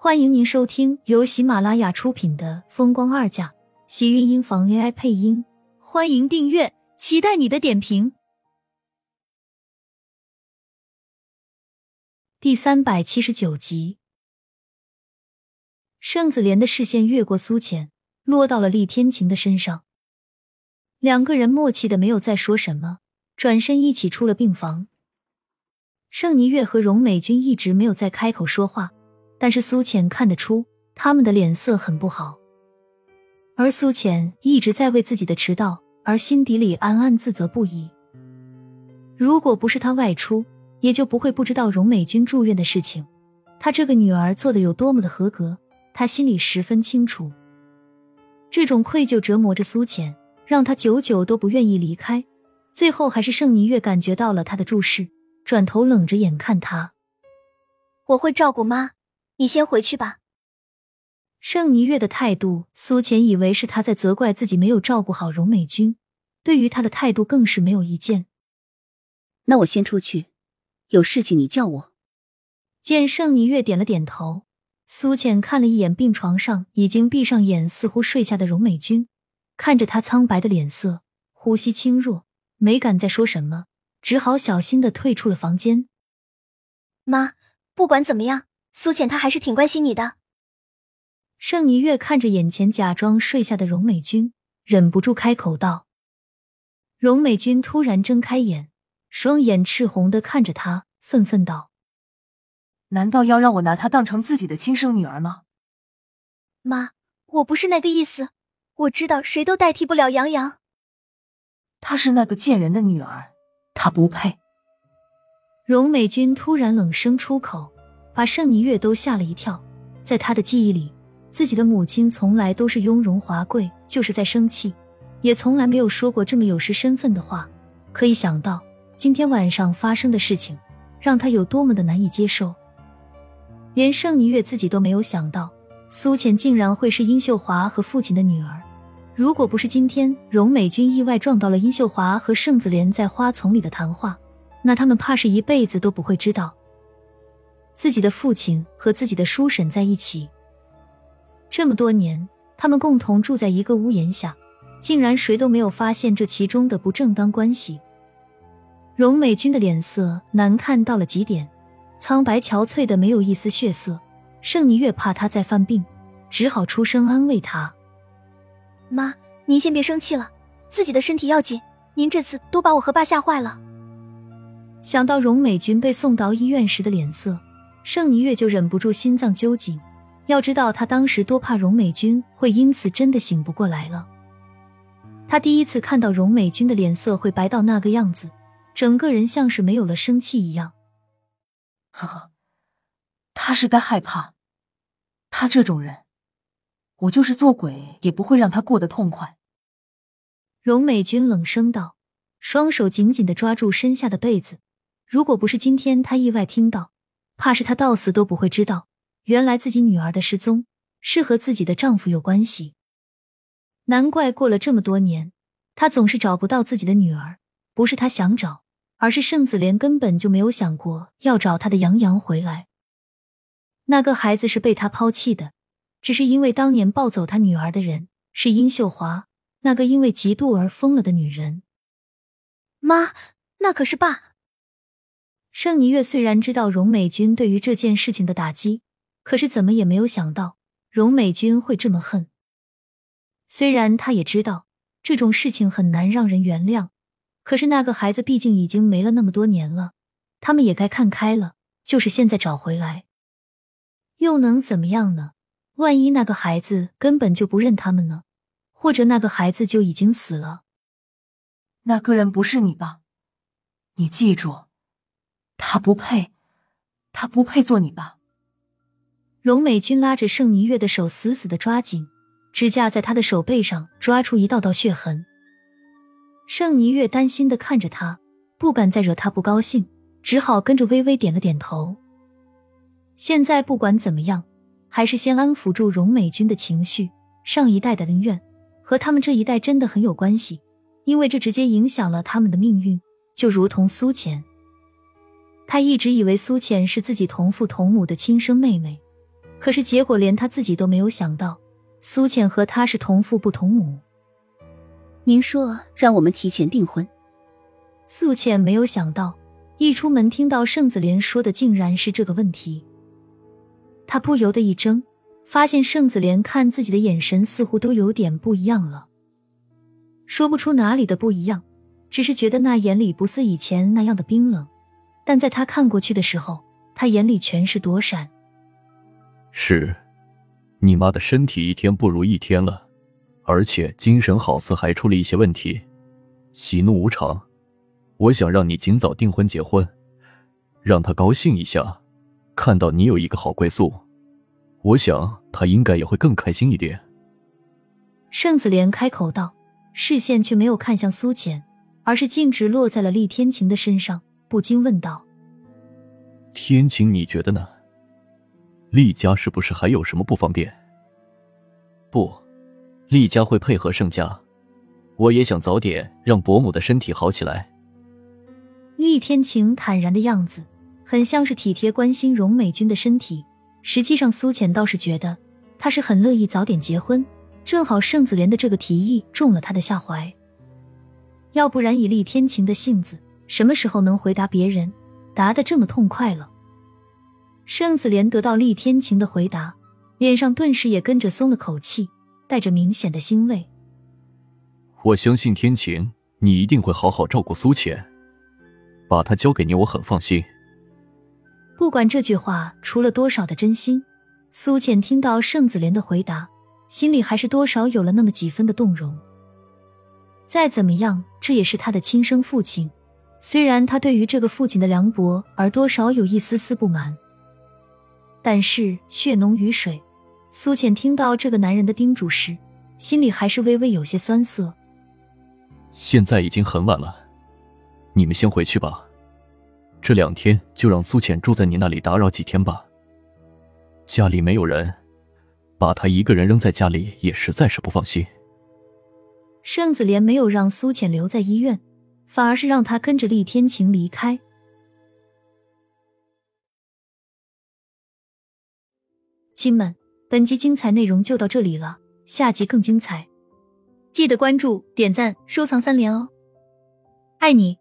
欢迎您收听由喜马拉雅出品的《风光二嫁》，喜运音房 AI 配音。欢迎订阅，期待你的点评。第三百七十九集，盛子莲的视线越过苏浅，落到了厉天晴的身上。两个人默契的没有再说什么，转身一起出了病房。盛尼月和荣美君一直没有再开口说话。但是苏浅看得出他们的脸色很不好，而苏浅一直在为自己的迟到而心底里暗暗自责不已。如果不是他外出，也就不会不知道荣美君住院的事情。他这个女儿做的有多么的合格，他心里十分清楚。这种愧疚折磨着苏浅，让他久久都不愿意离开。最后还是盛霓月感觉到了他的注视，转头冷着眼看他：“我会照顾妈。”你先回去吧。盛霓月的态度，苏浅以为是他在责怪自己没有照顾好荣美君，对于他的态度更是没有意见。那我先出去，有事情你叫我。见盛霓月点了点头，苏浅看了一眼病床上已经闭上眼、似乎睡下的荣美君，看着他苍白的脸色，呼吸轻弱，没敢再说什么，只好小心的退出了房间。妈，不管怎么样。苏浅，她还是挺关心你的。盛霓月看着眼前假装睡下的荣美君，忍不住开口道：“荣美君突然睁开眼，双眼赤红的看着他，愤愤道：‘难道要让我拿她当成自己的亲生女儿吗？’妈，我不是那个意思。我知道谁都代替不了杨洋。她是那个贱人的女儿，她不配。”荣美君突然冷声出口。把盛霓月都吓了一跳，在他的记忆里，自己的母亲从来都是雍容华贵，就是在生气，也从来没有说过这么有失身份的话。可以想到今天晚上发生的事情，让他有多么的难以接受。连盛霓月自己都没有想到，苏浅竟然会是殷秀华和父亲的女儿。如果不是今天荣美君意外撞到了殷秀华和盛子莲在花丛里的谈话，那他们怕是一辈子都不会知道。自己的父亲和自己的叔婶在一起这么多年，他们共同住在一个屋檐下，竟然谁都没有发现这其中的不正当关系。荣美君的脸色难看到了极点，苍白憔悴的没有一丝血色。盛妮越怕她再犯病，只好出声安慰她：“妈，您先别生气了，自己的身体要紧。您这次都把我和爸吓坏了。”想到荣美君被送到医院时的脸色。盛霓月就忍不住心脏揪紧，要知道他当时多怕荣美君会因此真的醒不过来了。他第一次看到荣美君的脸色会白到那个样子，整个人像是没有了生气一样。呵呵，他是该害怕，他这种人，我就是做鬼也不会让他过得痛快。荣美君冷声道，双手紧紧的抓住身下的被子。如果不是今天他意外听到。怕是她到死都不会知道，原来自己女儿的失踪是和自己的丈夫有关系。难怪过了这么多年，她总是找不到自己的女儿。不是她想找，而是盛子莲根本就没有想过要找她的杨洋回来。那个孩子是被他抛弃的，只是因为当年抱走他女儿的人是殷秀华，那个因为嫉妒而疯了的女人。妈，那可是爸。盛尼月虽然知道荣美君对于这件事情的打击，可是怎么也没有想到荣美君会这么恨。虽然他也知道这种事情很难让人原谅，可是那个孩子毕竟已经没了那么多年了，他们也该看开了。就是现在找回来，又能怎么样呢？万一那个孩子根本就不认他们呢？或者那个孩子就已经死了？那个人不是你吧？你记住。他不配，他不配做你爸。荣美君拉着盛尼月的手，死死的抓紧，指甲在他的手背上抓出一道道血痕。盛尼月担心的看着他，不敢再惹他不高兴，只好跟着微微点了点头。现在不管怎么样，还是先安抚住荣美君的情绪。上一代的恩怨和他们这一代真的很有关系，因为这直接影响了他们的命运，就如同苏浅。他一直以为苏浅是自己同父同母的亲生妹妹，可是结果连他自己都没有想到，苏浅和他是同父不同母。您说让我们提前订婚？苏浅没有想到，一出门听到盛子莲说的竟然是这个问题。他不由得一怔，发现盛子莲看自己的眼神似乎都有点不一样了。说不出哪里的不一样，只是觉得那眼里不似以前那样的冰冷。但在他看过去的时候，他眼里全是躲闪。是，你妈的身体一天不如一天了，而且精神好似还出了一些问题，喜怒无常。我想让你尽早订婚结婚，让她高兴一下，看到你有一个好归宿，我想她应该也会更开心一点。盛子莲开口道，视线却没有看向苏浅，而是径直落在了厉天晴的身上。不禁问道：“天晴，你觉得呢？厉家是不是还有什么不方便？”“不，厉家会配合盛家。我也想早点让伯母的身体好起来。”厉天晴坦然的样子，很像是体贴关心荣美君的身体。实际上，苏浅倒是觉得他是很乐意早点结婚，正好盛子莲的这个提议中了他的下怀。要不然，以厉天晴的性子。什么时候能回答别人，答的这么痛快了？盛子莲得到厉天晴的回答，脸上顿时也跟着松了口气，带着明显的欣慰。我相信天晴，你一定会好好照顾苏浅，把她交给你，我很放心。不管这句话除了多少的真心，苏浅听到盛子莲的回答，心里还是多少有了那么几分的动容。再怎么样，这也是他的亲生父亲。虽然他对于这个父亲的凉薄而多少有一丝丝不满，但是血浓于水，苏浅听到这个男人的叮嘱时，心里还是微微有些酸涩。现在已经很晚了，你们先回去吧。这两天就让苏浅住在你那里打扰几天吧。家里没有人，把他一个人扔在家里也实在是不放心。盛子莲没有让苏浅留在医院。反而是让他跟着厉天晴离开。亲们，本集精彩内容就到这里了，下集更精彩，记得关注、点赞、收藏三连哦！爱你。